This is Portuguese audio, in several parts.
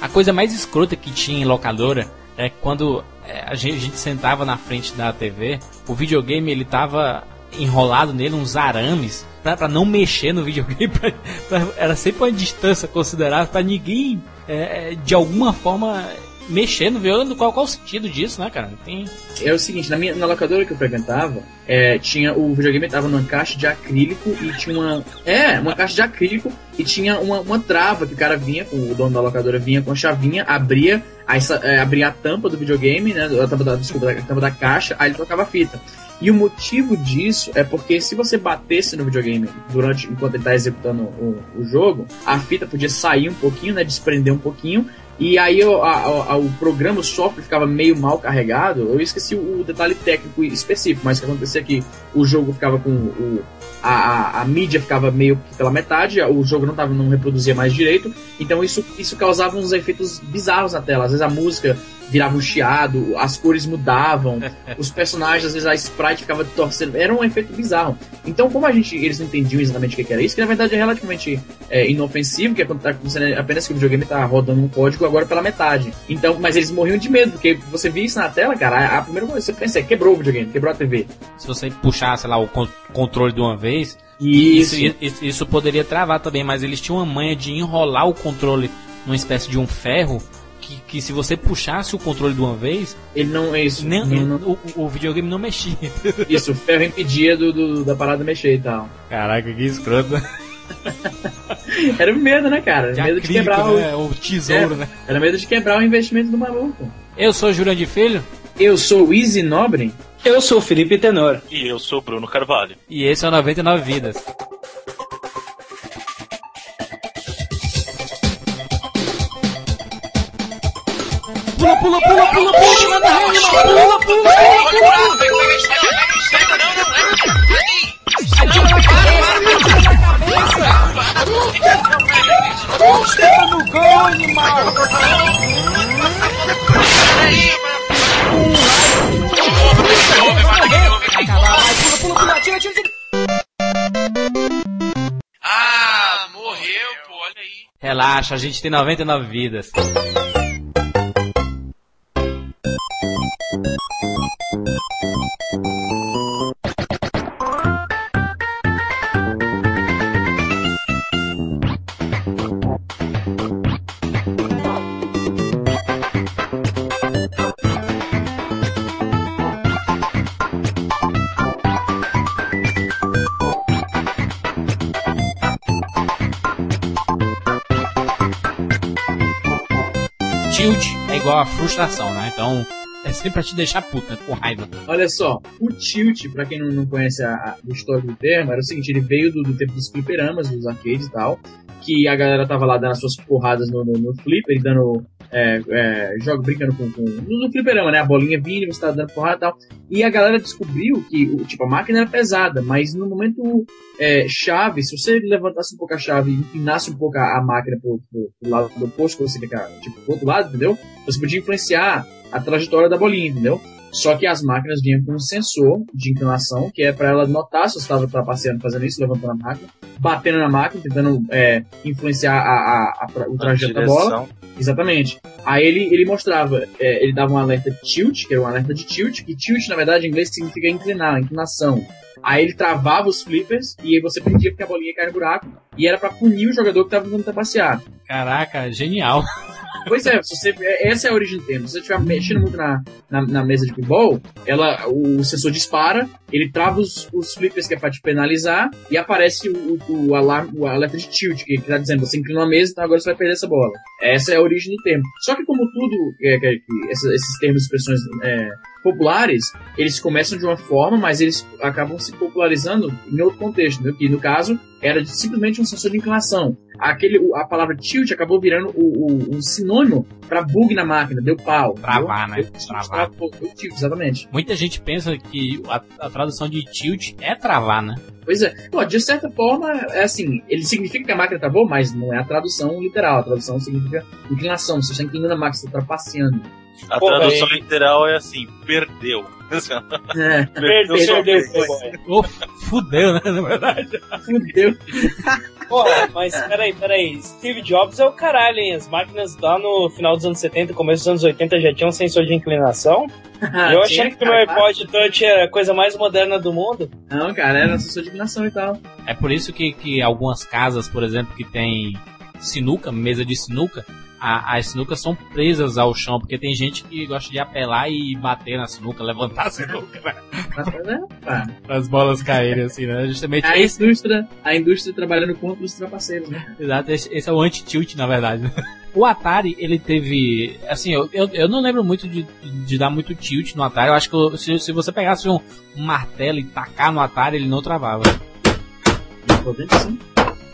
A coisa mais escrota que tinha em locadora é quando é, a gente, a gente sentava na frente da TV, o videogame ele tava enrolado nele uns arames pra não mexer no videogame. Pra, pra, era sempre uma distância considerável pra ninguém, é, é de alguma forma, mexer no violão. Qual, qual o sentido disso, né, cara? Tem... É o seguinte, na, minha, na locadora que eu frequentava, é, tinha o videogame tava numa caixa de acrílico e tinha uma. É, uma caixa de acrílico e tinha uma, uma trava que o cara vinha, o dono da locadora vinha com a chavinha, abria, aí, é, abria a tampa do videogame, né? A tampa da, desculpa, a tampa da caixa, aí ele tocava a fita. E o motivo disso é porque se você batesse no videogame durante enquanto ele está executando o, o, jogo, a fita podia sair um pouquinho, né, desprender um pouquinho, e aí o, a, a, o programa, o software ficava meio mal carregado. Eu esqueci o, o detalhe técnico específico, mas o que acontecia é que o jogo ficava com o, a, a, a, mídia ficava meio que pela metade, o jogo não, tava, não reproduzia mais direito, então isso, isso causava uns efeitos bizarros na tela. Às vezes a música virava um chiado, as cores mudavam, os personagens, às vezes a sprite ficava torcendo, era um efeito bizarro. Então, como a gente, eles não entendiam exatamente o que era isso, que na verdade é relativamente é, inofensivo, que tá acontecendo apenas que o videogame tá rodando um código agora pela metade. Então, mas eles morriam de medo, porque você via isso na tela, cara, a, primeira coisa que você pensa é quebrou o videogame, quebrou a TV. Se você puxar, sei lá, o controle de uma vez, isso. Isso, isso poderia travar também, mas eles tinham uma manha de enrolar o controle numa espécie de um ferro que, que se você puxasse o controle de uma vez. Ele não é isso. Nem, não. O, o, videogame não mexia. Isso, o ferro impedia do, do, da parada mexer e tal. Caraca, que escroto. Era medo, né, cara? De medo acrílico, de quebrar né? o... o tesouro, é, né? Era medo de quebrar o investimento do maluco. Eu sou Jurandir Filho. Eu sou o Easy Nobre. Eu sou o Felipe Tenor. E eu sou o Bruno Carvalho. E esse é o 99 Vidas. Pula, pula, pula, pula, pula, pula, pula, pula, pula, pula, no gol, animal! Peraí, Pula, pula, pula, tira, tira, tira! Ah, morreu, pô, olha aí. Relaxa, a gente tem 99 vidas. A frustração, né? Então, é sempre pra te deixar puta, com raiva. Olha só, o tilt, pra quem não, conhece a, a, o do termo, era o seguinte, ele veio do, do tempo dos fliperamas, dos arcades e tal, que a galera tava lá dando as suas porradas no, no, no flipper, dando é, é, jogo brincando com, com. No fliperama, né? A bolinha vinha, você tava dando porrada e tal. E a galera descobriu que tipo, a máquina era pesada, mas no momento é, chave, se você levantasse um pouco a chave e empinasse um pouco a, a máquina pro, pro, pro, lado do oposto que você quer, tipo, pro outro lado, entendeu? Você podia influenciar a trajetória da bolinha, entendeu? Só que as máquinas vinham com um sensor de inclinação, que é para ela notar se você estava trapaceando fazendo isso, levantando a máquina, batendo na máquina, tentando é, influenciar a, a, a, o trajeto da bola. Exatamente. Aí ele, ele mostrava, é, ele dava um alerta tilt, que era um alerta de tilt, que tilt na verdade em inglês significa inclinar, inclinação. Aí ele travava os flippers e aí você perdia porque a bolinha caia no buraco e era para punir o jogador que estava tentando trapacear. Caraca, genial. Pois é, você, essa é a origem do termo. Se você estiver mexendo muito na, na, na, mesa de pinball, ela, o sensor dispara, ele trava os, os flippers que é pra te penalizar e aparece o, o, o, alarme, o alerta de tilt, que, que tá dizendo você inclinou a mesa, então agora você vai perder essa bola. Essa é a origem do termo. Só que como tudo, é, que, que esses termos e expressões é, populares, eles começam de uma forma, mas eles acabam se popularizando em outro contexto, né? que no caso era simplesmente um sensor de inclinação. Aquele, a palavra tilt acabou virando o, o, um sinônimo para bug na máquina, deu pau. Travar, né? Travar. Exatamente. Muita gente pensa que a, a, tradução de tilt é travar, né? Pois é. Pô, de certa forma, é assim, ele significa que a máquina travou, mas não é a tradução literal. A tradução significa inclinação. Você está inclinando a máquina, você está trapaceando. A Pô, tradução véio. literal é assim, perdeu. É. Perdeu, perdeu. Oh, fudeu, né? Na verdade. Fudeu. Porra, mas peraí, peraí. Steve Jobs é o caralho, hein? As máquinas lá no final dos anos 70 começo dos anos 80 já tinham sensor de inclinação. Eu achei que o meu iPod Touch era a coisa mais moderna do mundo. Não, cara, era sensor de inclinação e tal. É por isso que, que algumas casas, por exemplo, que tem sinuca, mesa de sinuca, a, as sinucas são presas ao chão, porque tem gente que gosta de apelar e bater na sinuca, levantar a sinuca, né? As bolas caírem, assim, né? Justamente A esse, indústria, a indústria trabalhando contra os trapaceiros, né? exato, esse, esse é o anti-tilt, na verdade. né? O Atari, ele teve. Assim, eu, eu, eu não lembro muito de, de dar muito tilt no Atari. Eu acho que eu- se, se você pegasse um, martelo e tacar no Atari, ele não travava. Sim.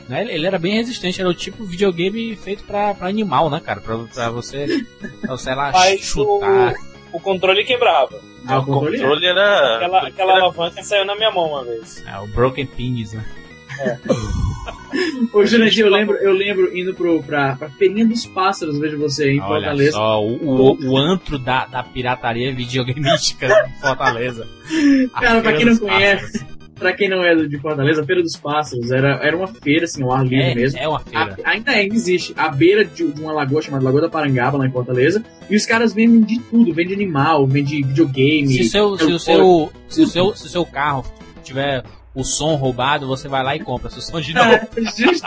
Né? Ele, era bem resistente, era o tipo videogame feito pra, pra animal, né, cara? Pra, pra você, pra você lá Mas chutar. O, o controle quebrava. Ah, o O controle é. controle era. Aquela, aquela alavanca saiu na minha mão uma vez. É, o Broken Pins, né? Ô, Jurandir, eu lembro, eu lembro indo pro, pra, pra Feirinha dos Pássaros, vejo você em Olha Fortaleza. só, o, o, o antro da, da pirataria videogameística de Fortaleza. Cara, pra quem não conhece, Pássaros. Pra quem não é de Fortaleza, a Feira dos Pássaros era, era uma feira, assim, ao ar livre mesmo. É, é uma feira. A- ainda é, existe. À beira de, uma lagoa chamada Lagoa da Parangaba, lá em Fortaleza. E os caras vendem de tudo. Vende animal, vende videogame. Se, seu, se, o eu- seu, se, o seu, se o seu carro tiver o som roubado, você vai lá e compra. Se o som de novo, É, justo.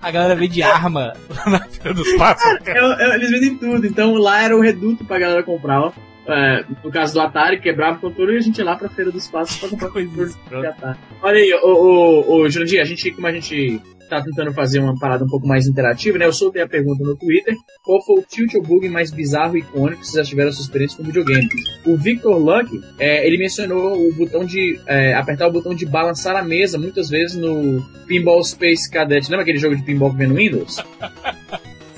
a galera vende arma na feira dos pássaros. cara. É, é, eles vendem tudo. Então lá era o reduto pra galera comprar. ó. É, no caso do Atari, quebrava o controle e a gente ia lá pra Feira dos Pássaros pra comprar Coisa controle de. Atari. Olha aí, ô, ô, ô, Jurandir, a gente, como a gente tá tentando fazer uma parada um pouco mais interativa, né? Eu soltei a pergunta no Twitter. Qual foi o tilt ou bug mais bizarro e icônico que vocês já tiveram a sua experiência com videogame? O Victor Luck, é, ele mencionou o botão de... é, apertar o botão de balançar a mesa, muitas vezes no Pinball Space Cadet. Lembra aquele jogo de pinball que vem no Windows?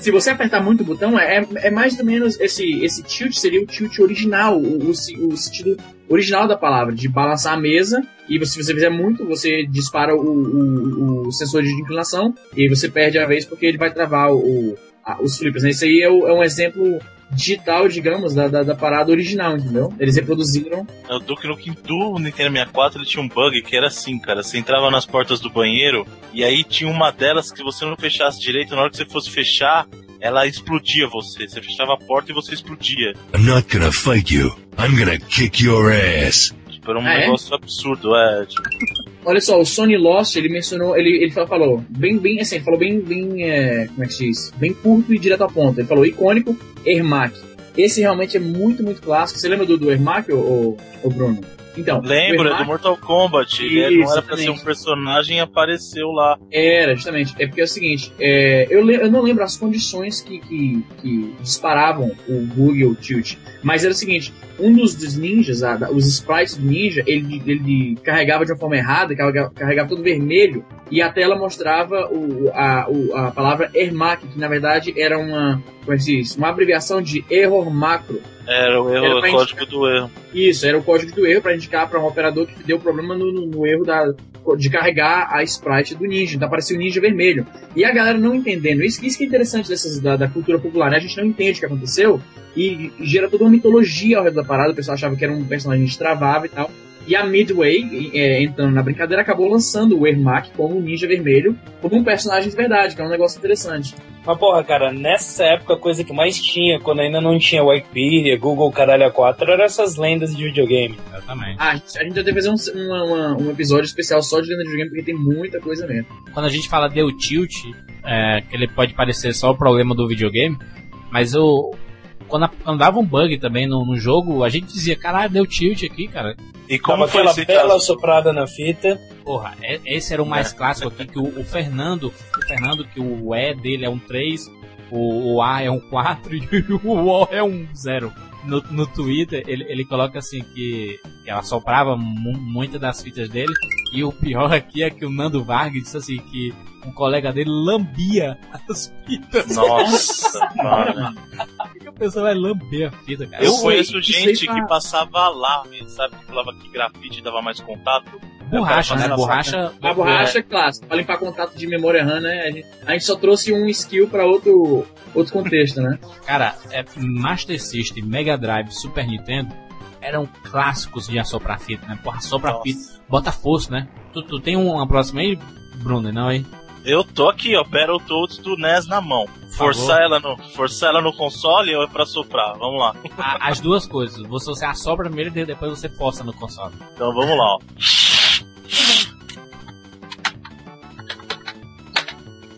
se você apertar muito o botão, é, é mais ou menos esse, esse tilt seria o tilt original, o, o, o sentido original da palavra, de balançar a mesa, e se você fizer muito, você dispara o, o, o sensor de inclinação, e você perde a vez porque ele vai travar o, os flippers. Né? Isso aí é, o- é um exemplo digital, digamos, da, da, da parada original, entendeu? Eles reproduziram. O Duke Nukem do Nintendo 64 ele tinha um bug que era assim, cara. Você entrava nas portas do banheiro e aí tinha uma delas que você não fechasse direito, na hora que você fosse fechar, ela explodia você. Você fechava a porta e você explodia. I'm not gonna fight you. I'm gonna kick your ass. Tipo, era um Ah, é? negócio absurdo, é. Tipo, Olha só, o Sony Lost, ele mencionou, ele, ele fa- falou, bem, bem, assim, falou bem, bem, é, como é que se diz? Bem curto e direto ao ponto. Ele falou icônico, Ermac. Esse realmente é muito, muito clássico. Você lembra do, do Ermac, ô, ô, ô Bruno? Então, lembra do Mortal Kombat? Ele não era pra ser um personagem e apareceu lá. era, justamente. É porque é o seguinte, é, eu, eu não lembro as condições que, que, que disparavam o bug ou o tilt. Mas era o seguinte, um dos, dos ninjas, a- da- os sprites do ninja, ele, ele carregava de uma forma errada, carregava, carregava tudo vermelho, e a tela mostrava o, a, o- a palavra Ermac, que na verdade era uma, como é que se diz? Uma abreviação de error macro. Era o erro, Era o código do erro. Isso, era o código do erro para indicar para um operador que deu problema no, no- no erro da, de carregar a sprite do ninja. Então aparecia o ninja vermelho. E a galera não entendendo. Isso, isso que é interessante dessas, da, da cultura popular, né? A gente não entende o que aconteceu e, e gera toda uma mitologia ao redor da parada. O pessoal achava que era um personagem que travava e tal. E a Midway, é, entrando na brincadeira, acabou lançando o Ermac como um ninja vermelho, como um personagem de verdade, que é um negócio interessante. Mas porra, cara, nessa época a coisa que mais tinha, quando ainda não tinha Wikipedia, Google Caralho A4, eram essas lendas de videogame. Exatamente. Ah, a gente, a gente deve fazer um, uma- uma- um episódio especial só de lenda de videogame, porque tem muita coisa mesmo. Quando a gente fala de o tilt, é, que ele pode parecer só o problema do videogame, mas o. Quando, a- quando dava um bug também no, no jogo, a gente dizia, caralho, deu tilt aqui, cara. E como foi aquela esse bela soprada na fita. Porra, é- esse era o mais clássico aqui, que o, o Fernando, o Fernando, que o E dele é um 3, o, o A é um 4 e o O é um 0. No, no Twitter, ele, ele coloca assim que, que ela soprava mu muitas das fitas dele, e o pior aqui é que o Nando Vargas disse assim que um colega dele lambia as fitas. Nossa, cara. Pessoa vai lamber a fita, cara? Eu conheço gente que passava lá, sabe? Que falava que grafite dava mais contato. Borracha, né? Borracha. A borracha é clássica. Pra limpar contato de memória RAM, né? A gente, a gente só trouxe um skill pra outro, outro contexto, né? Cara, é Master System, Mega Drive, Super Nintendo eram clássicos de assoprar fita, né? Porra, assopra fita, bota força, né? Tu, tu tem uma próxima aí, Bruno, não aí? Eu tô aqui, ó, Battletoads do NES na mão. Forçar ela, no, forçar ela no console ou é pra soprar? Vamos lá. A, as duas coisas. Você, você assopra primeiro e depois você força no console. Então vamos lá, ó.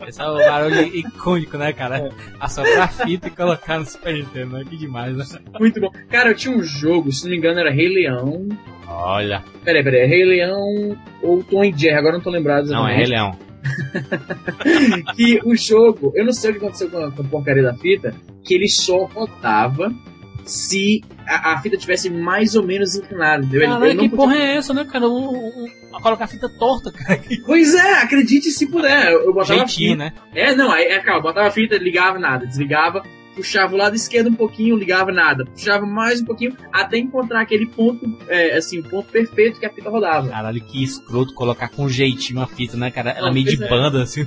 Esse é o barulho icônico, né, cara? Assoprar a fita e colocar no Super Nintendo, né? Que demais, né? Muito bom. Cara, eu tinha um jogo, se não me engano era Rei Leão. Olha. Peraí, peraí, é Rei Leão ou Tom e Jerry, agora não tô lembrado. Não, é Rei Leão. Que o jogo, eu não sei o que aconteceu com a, com a porcaria da fita, que ele só rodava se a, a, fita tivesse mais ou menos inclinada, entendeu? Caralho, que podia... porra é essa, né, cara? O, o, colocar a fita torta, cara. Pois é, acredite se puder. Eu botava Jeitinho, fita... né? É, não, aí, é, calma, botava a fita, ligava nada, desligava, puxava o lado esquerdo um pouquinho, ligava nada, puxava mais um pouquinho, até encontrar aquele ponto, é, assim, o ponto perfeito que a fita rodava. Caralho, que escroto colocar com jeitinho a fita, né, cara? Ela meio de é. banda, assim.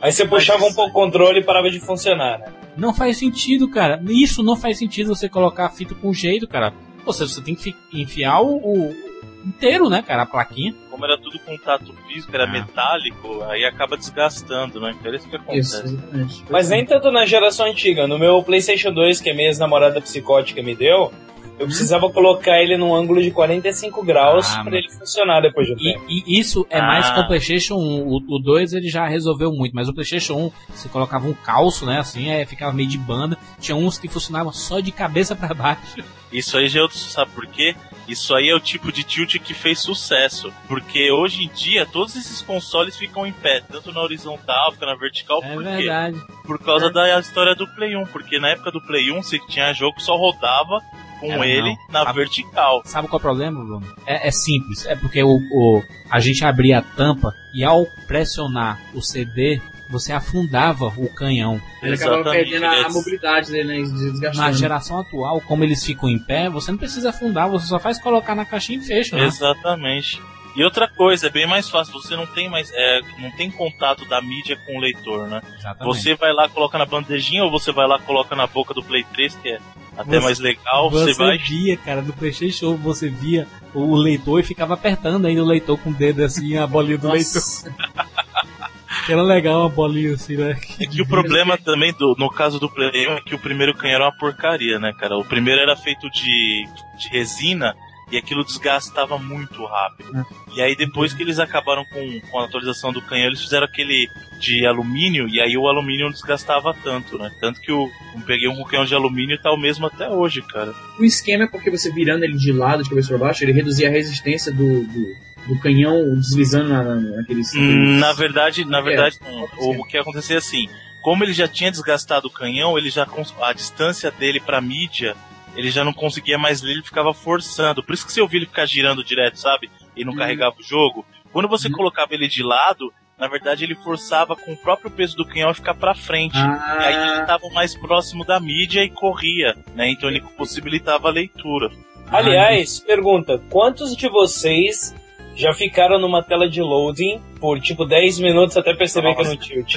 Aí você puxava um pouco o controle e parava de funcionar, né? Não faz sentido, cara. Isso não faz sentido você colocar a fita com jeito, cara. Ou seja, você tem que enfiar o, o inteiro, né, cara, a plaquinha. Como era tudo contato físico, era ah. metálico, aí acaba desgastando, né? Então é isso que acontece. Isso, Mas nem tanto na geração antiga. No meu PlayStation 2, que a minha ex-namorada psicótica me deu, eu precisava colocar ele num ângulo de 45 graus ah, para ele funcionar depois de um e, tempo. E isso é ah. mais com o PlayStation 1. O, o 2 ele já resolveu muito, mas o PlayStation 1 você colocava um calço, né? Assim, aí ficava meio de banda. Tinha uns que funcionavam só de cabeça para baixo. Isso aí já é outro, sabe por quê? Isso aí é o tipo de tilt que fez sucesso. Porque hoje em dia todos esses consoles ficam em pé, tanto na horizontal quanto na vertical. É por verdade. Quê? Por causa é. da história do Play 1. Porque na época do Play 1 você tinha jogo que só rodava com Era ele não. na sabe, vertical. Sabe qual é o problema, Bruno? É, é simples. É porque o, o, a gente abria a tampa e ao pressionar o CD, você afundava o canhão. Ele acabava perdendo a, a mobilidade dele, né? Na geração atual, como eles ficam em pé, você não precisa afundar, você só faz colocar na caixinha e fecha. Né? Exatamente. E outra coisa, é bem mais fácil, você não tem mais. É, não tem contato da mídia com o leitor, né? Exatamente. Você vai lá, coloca na bandejinha, ou você vai lá, coloca na boca do Play 3, que é até você, mais legal. Você, você vai. via, cara, no PlayStation você via o leitor e ficava apertando ainda o leitor com o dedo assim, a bolinha do leitor. Era legal uma bolinha assim, né? É que o problema também, do, no caso do Play 1, é que o primeiro canhão era uma porcaria, né, cara? O primeiro era feito de, de resina e aquilo desgastava muito rápido. É. E aí depois que eles acabaram com, com a atualização do canhão, eles fizeram aquele de alumínio e aí o alumínio não desgastava tanto, né? Tanto que eu, eu peguei um canhão de alumínio e tá o mesmo até hoje, cara. O esquema é porque você virando ele de lado, de cabeça para baixo, ele reduzia a resistência do, do, do canhão deslizando na, naqueles, hum, Na verdade, na é, verdade, não. O, o que acontecia é assim, como ele já tinha desgastado o canhão, ele já a distância dele para mídia ele já não conseguia mais ler, ele ficava forçando. Por isso que você ouvia ele ficar girando direto, sabe? E não uhum. carregava o jogo. Quando você uhum. colocava ele de lado, na verdade ele forçava com o próprio peso do canhão a ficar para frente. Ah. E aí ele estava mais próximo da mídia e corria, né? Então ele possibilitava a leitura. Aliás, pergunta: quantos de vocês já ficaram numa tela de loading por tipo 10 minutos até perceber Nossa. que é no tilt?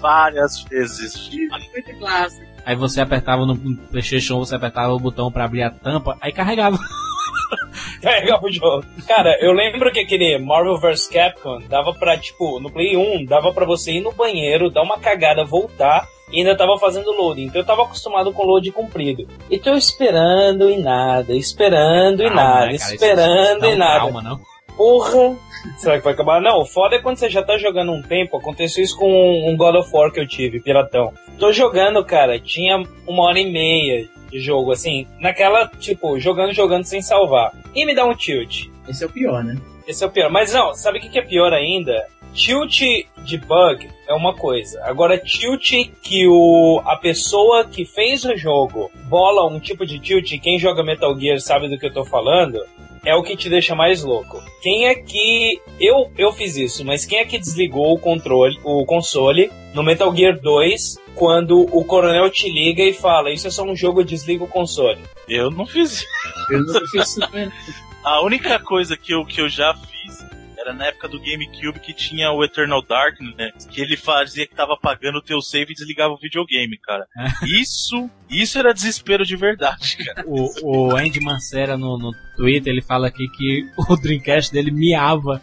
Várias vezes. Muito clássico. Aí você apertava no PlayStation, você apertava o botão para abrir a tampa, aí carregava. carregava o jogo. Cara, eu lembro que aquele Marvel vs Capcom dava pra, tipo, no Play 1, dava pra você ir no banheiro, dar uma cagada, voltar e ainda tava fazendo loading. Então eu tava acostumado com load comprido. E tô esperando e nada, esperando e nada, né, esperando e nada. Calma, não. Porra, Será que vai acabar? Não, o foda é quando você já tá jogando um tempo. Aconteceu isso com um God of War que eu tive, Piratão. Tô jogando, cara, tinha uma hora e meia de jogo, assim, naquela, tipo, jogando, jogando sem salvar. E me dá um tilt. Esse é o pior, né? Esse é o pior. Mas não, sabe o que é pior ainda? Tilt de bug é uma coisa. Agora, tilt que o, a pessoa que fez o jogo bola um tipo de tilt, quem joga Metal Gear sabe do que eu tô falando, é o que te deixa mais louco. Quem é que. Eu, eu fiz isso, mas quem é que desligou o controle, o console no Metal Gear 2 quando o coronel te liga e fala: Isso é só um jogo, desliga o console? Eu não fiz Eu não fiz isso A única coisa que eu, que eu já fiz era na época do GameCube que tinha o Eternal Darkness, né? Que ele fazia que tava apagando o teu save e desligava o videogame, cara. Isso, isso era desespero de verdade, cara. O, o Andy Mancera no, no Twitter, ele fala aqui que o Dreamcast dele miava.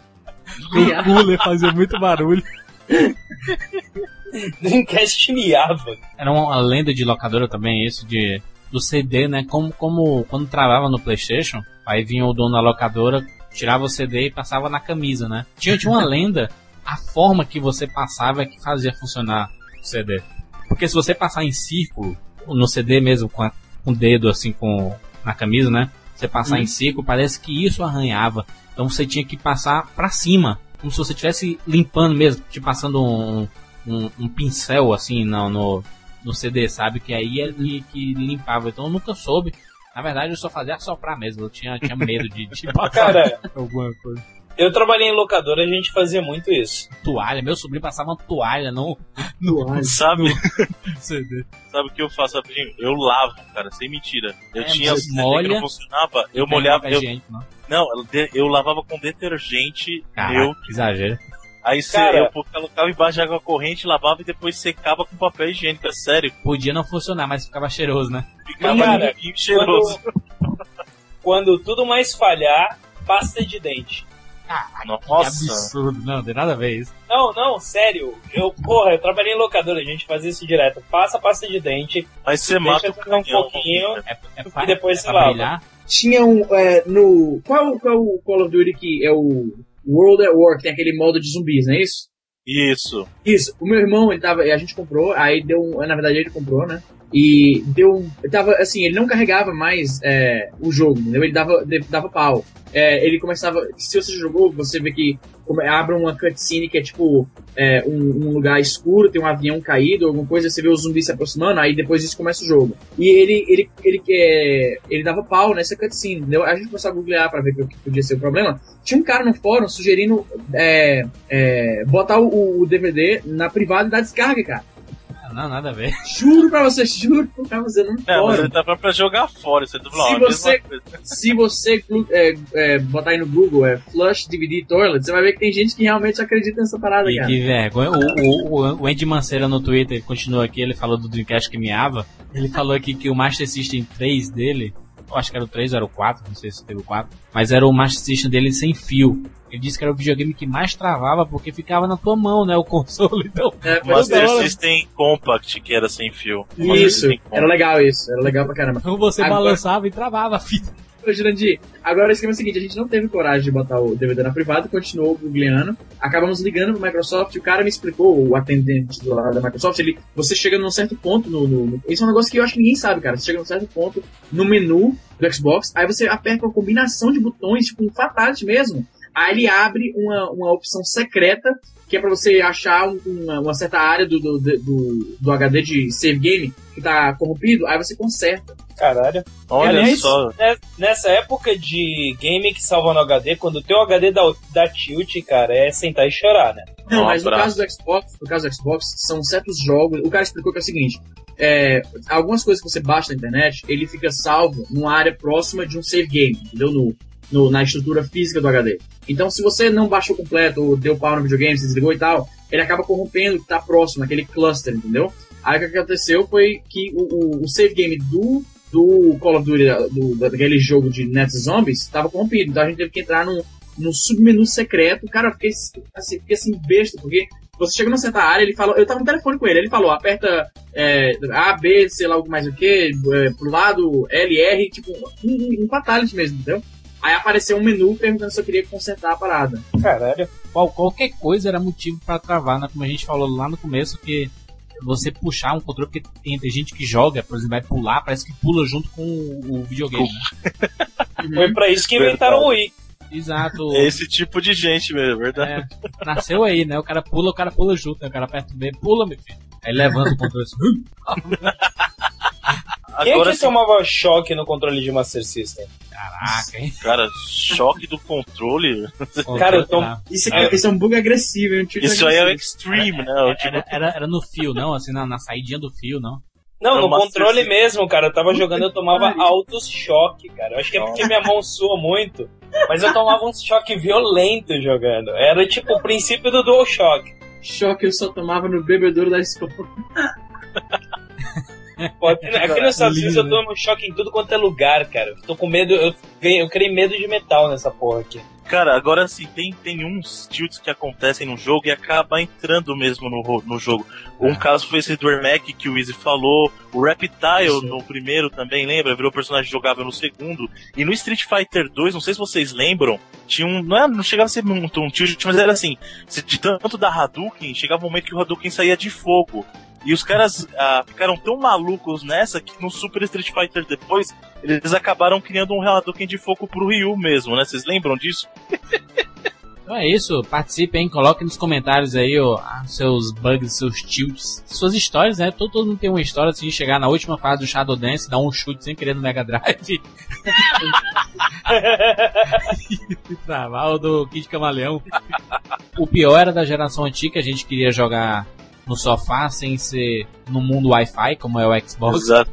O cooler fazia muito barulho. Dreamcast miava. Era uma lenda de locadora também, isso de do CD, né? Como, como quando travava no PlayStation, aí vinha o dono da locadora, tirava o CD e passava na camisa, né? Tinha, tinha uma lenda, a forma que você passava é que fazia funcionar o CD. Porque se você passar em círculo, no CD mesmo, com, a, com o dedo assim, com na camisa, né? Você passar hum. em círculo, parece que isso arranhava. Então você tinha que passar para cima, como se você estivesse limpando mesmo, te passando um, um, um pincel assim no, no, no, CD, sabe? Que aí é que, que limpava. Então eu nunca soube. Na verdade eu só fazia soprar mesmo. Eu tinha, tinha medo de, de passar Cara, alguma coisa. Eu trabalhei em locadora, a gente fazia muito isso. Toalha, meu sobrinho passava uma toalha no. no sabe? CD. Sabe o que eu faço, rapidinho? Eu lavo, cara, sem mentira. Eu é, tinha molha, que não funcionava, eu molhava. Eu, gente, não, não eu lavava com detergente. Caraca, eu, exagero. Aí Cara, eu colocava embaixo de água corrente, lavava e depois secava com papel higiênico, é sério. Podia não funcionar, mas ficava cheiroso, né? Ficava Cara, cheiroso. Quando, quando tudo mais falhar, pasta de dente. Ah, Nossa. Que absurdo, não, tem nada a ver isso. Não, não, sério. Eu, porra, eu trabalhei em locadora, a gente fazia isso direto. Passa pasta de dente. Aí você mata um pouquinho é, é, é, e depois é você lava. Brilhar? Tinha um, é, no... Qual, qual é o Call of Duty que é o World at War, que tem aquele modo de zumbis, não é isso? Isso. Isso. O meu irmão, ele tava, a gente comprou, aí deu um, na verdade ele comprou, né? E deu. Tava assim, ele não carregava mais é, o jogo, entendeu? Ele dava, dava pau. É, ele começava. Se você jogou, você vê que abre uma cutscene que é tipo é, um, um, lugar escuro, tem um avião caído, alguma coisa, você vê os zumbis se aproximando, aí depois disso começa o jogo. E ele ele, ele, é, ele dava pau nessa cutscene, entendeu? A gente começou a googlear pra ver o que podia ser o problema. Tinha um cara no fórum sugerindo é, é botar o, o DVD na privada da descarga, cara. Não, nada a ver. Juro pra você, juro pra você, não É, mas ele tá pra jogar fora, você tá falando, se você, se você é, é, botar aí no Google, é Flush DVD Toilet, você vai ver que tem gente que realmente acredita nessa parada, e cara. Que vergonha. O, o, o Andy Manceira no Twitter continua aqui, ele falou do Dreamcast que miava. Ele falou aqui que o Master System 3 dele eu acho que era o 3 ou era o 4, não sei se teve o 4, mas era o Master System dele sem fio. Ele disse que era o videogame que mais travava porque ficava na tua mão, né? O console. Então, é, o Master System Compact que era sem fio. Isso, era legal isso, era legal pra caramba. Então você Agora... balançava e travava a fita. Ô, Jurandir, agora o esquema é o seguinte, a gente não teve coragem de botar o DVD na privada, continuou googleando, acabamos ligando pro Microsoft, o cara me explicou, o atendente do lado da Microsoft, ele, você chega num certo ponto no, no, no, Isso é um negócio que eu acho que ninguém sabe, cara. Você chega num certo ponto no menu do Xbox, aí você aperta uma combinação de botões, tipo um fatality mesmo, aí ele abre uma, uma opção secreta que é para você achar uma, uma, certa área do, do, do, do, HD de save game que tá corrompido, aí você conserta. Caralho. Olha Aliás, só. Né, nessa época de game que salva no HD, quando o teu HD dá, dá tilt, cara, é sentar e chorar, né? Não, mas no caso do Xbox, no caso do Xbox, são certos jogos. O cara explicou que é o seguinte: é, algumas coisas que você baixa na internet, ele fica salvo numa área próxima de um save game, entendeu? No, no, na estrutura física do HD. Então, se você não baixou completo, ou deu pau no videogame, se desligou e tal, ele acaba corrompendo o que está próximo, naquele cluster, entendeu? Aí o que aconteceu foi que o, o, o save game do, do Call of Duty, do, daquele jogo de Net Zombies, estava corrompido. Então a gente teve que entrar num, num submenu secreto. Cara, eu fiquei assim, fiquei assim besta, porque você chega numa certa área, ele falou, eu tava no telefone com ele, ele falou, aperta é, A, B, sei lá, mais o que, é, pro lado, L, R, tipo, um, um, um fatality mesmo, entendeu? Aí apareceu um menu perguntando se eu queria consertar a parada. Caralho. Qual, qualquer coisa era motivo para travar, né? Como a gente falou lá no começo, que você puxar um controle, porque tem, tem gente que joga, por exemplo, vai pular, parece que pula junto com o, o videogame. Né? Foi pra isso que inventaram o Wii. Exato. É esse tipo de gente mesmo, verdade. É, nasceu aí, né? O cara pula, o cara pula junto, né? O cara aperta o B, pula, meu filho. Aí levanta o controle assim. Quem Agora, é que tomava choque no controle de Master System? Caraca, hein? Cara, choque do controle. Cara, tô... isso, é, isso é um bug agressivo, é um tipo Isso agressivo. aí é o extreme, era, né? Era, era, era, no fio, não? Assim, na, na saidinha do fio, não? Não, no controle mesmo, cara. Eu tava jogando, eu tomava altos choque, cara. Eu acho que é porque minha mão sua muito. Mas eu tomava um choque violento jogando. Era tipo o princípio do DualShock. Choque eu só tomava no bebedouro da escola. Pô, aqui, aqui nos Estados Unidos eu tomo choque em tudo quanto é lugar, cara. Tô com medo, eu, eu criei medo de metal nessa porra aqui. Cara, agora sim, tem, tem uns tilts que acontecem no jogo e acaba entrando mesmo no, no jogo. Um ah. caso foi esse do Ermac que o Easy falou, o Reptile no primeiro também, lembra? Virou personagem jogável no segundo. E no Street Fighter 2, não sei se vocês lembram, tinha um. Não, é, não chegava a ser muito um tilt, mas era assim: de tanto da Hadouken, chegava um momento que o Hadouken saía de fogo. E os caras ah, ficaram tão malucos nessa que no Super Street Fighter depois, eles acabaram criando um Hadouken de fogo pro Ryu mesmo, né? Vocês lembram disso? Então é isso, participem, coloquem nos comentários aí ó, seus bugs, seus tilts, suas histórias, né? Todo, todo mundo tem uma história assim, chegar na última fase do Shadow Dance, dar um chute sem querer no Mega Drive. e travar o do Kid Camaleão. O pior era da geração antiga, a gente queria jogar no sofá sem ser no mundo Wi-Fi, como é o Xbox. Exato.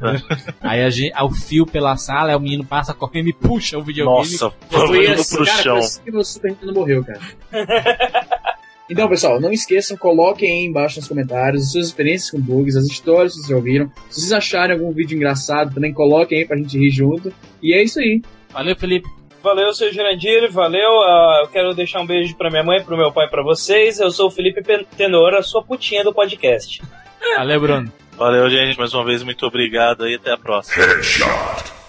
Aí a gente, o fio pela sala, aí o menino passa correndo e puxa o videogame. Nossa, foi indo pro cara, chão. que o Super Nintendo morreu, cara. Então, pessoal, não esqueçam, coloquem aí embaixo nos comentários as suas experiências com bugs, as histórias que vocês já ouviram. Se vocês acharem algum vídeo engraçado, também coloquem aí pra gente rir junto. E é isso aí. Valeu, Felipe. Valeu, seu Jurandir, valeu. Uh, eu quero deixar um beijo pra minha mãe, pro meu pai, pra vocês. Eu sou o Felipe Tenor, a sua putinha do podcast. Valeu, Bruno. Valeu, gente. Mais uma vez, muito obrigado e até a próxima. Headshot.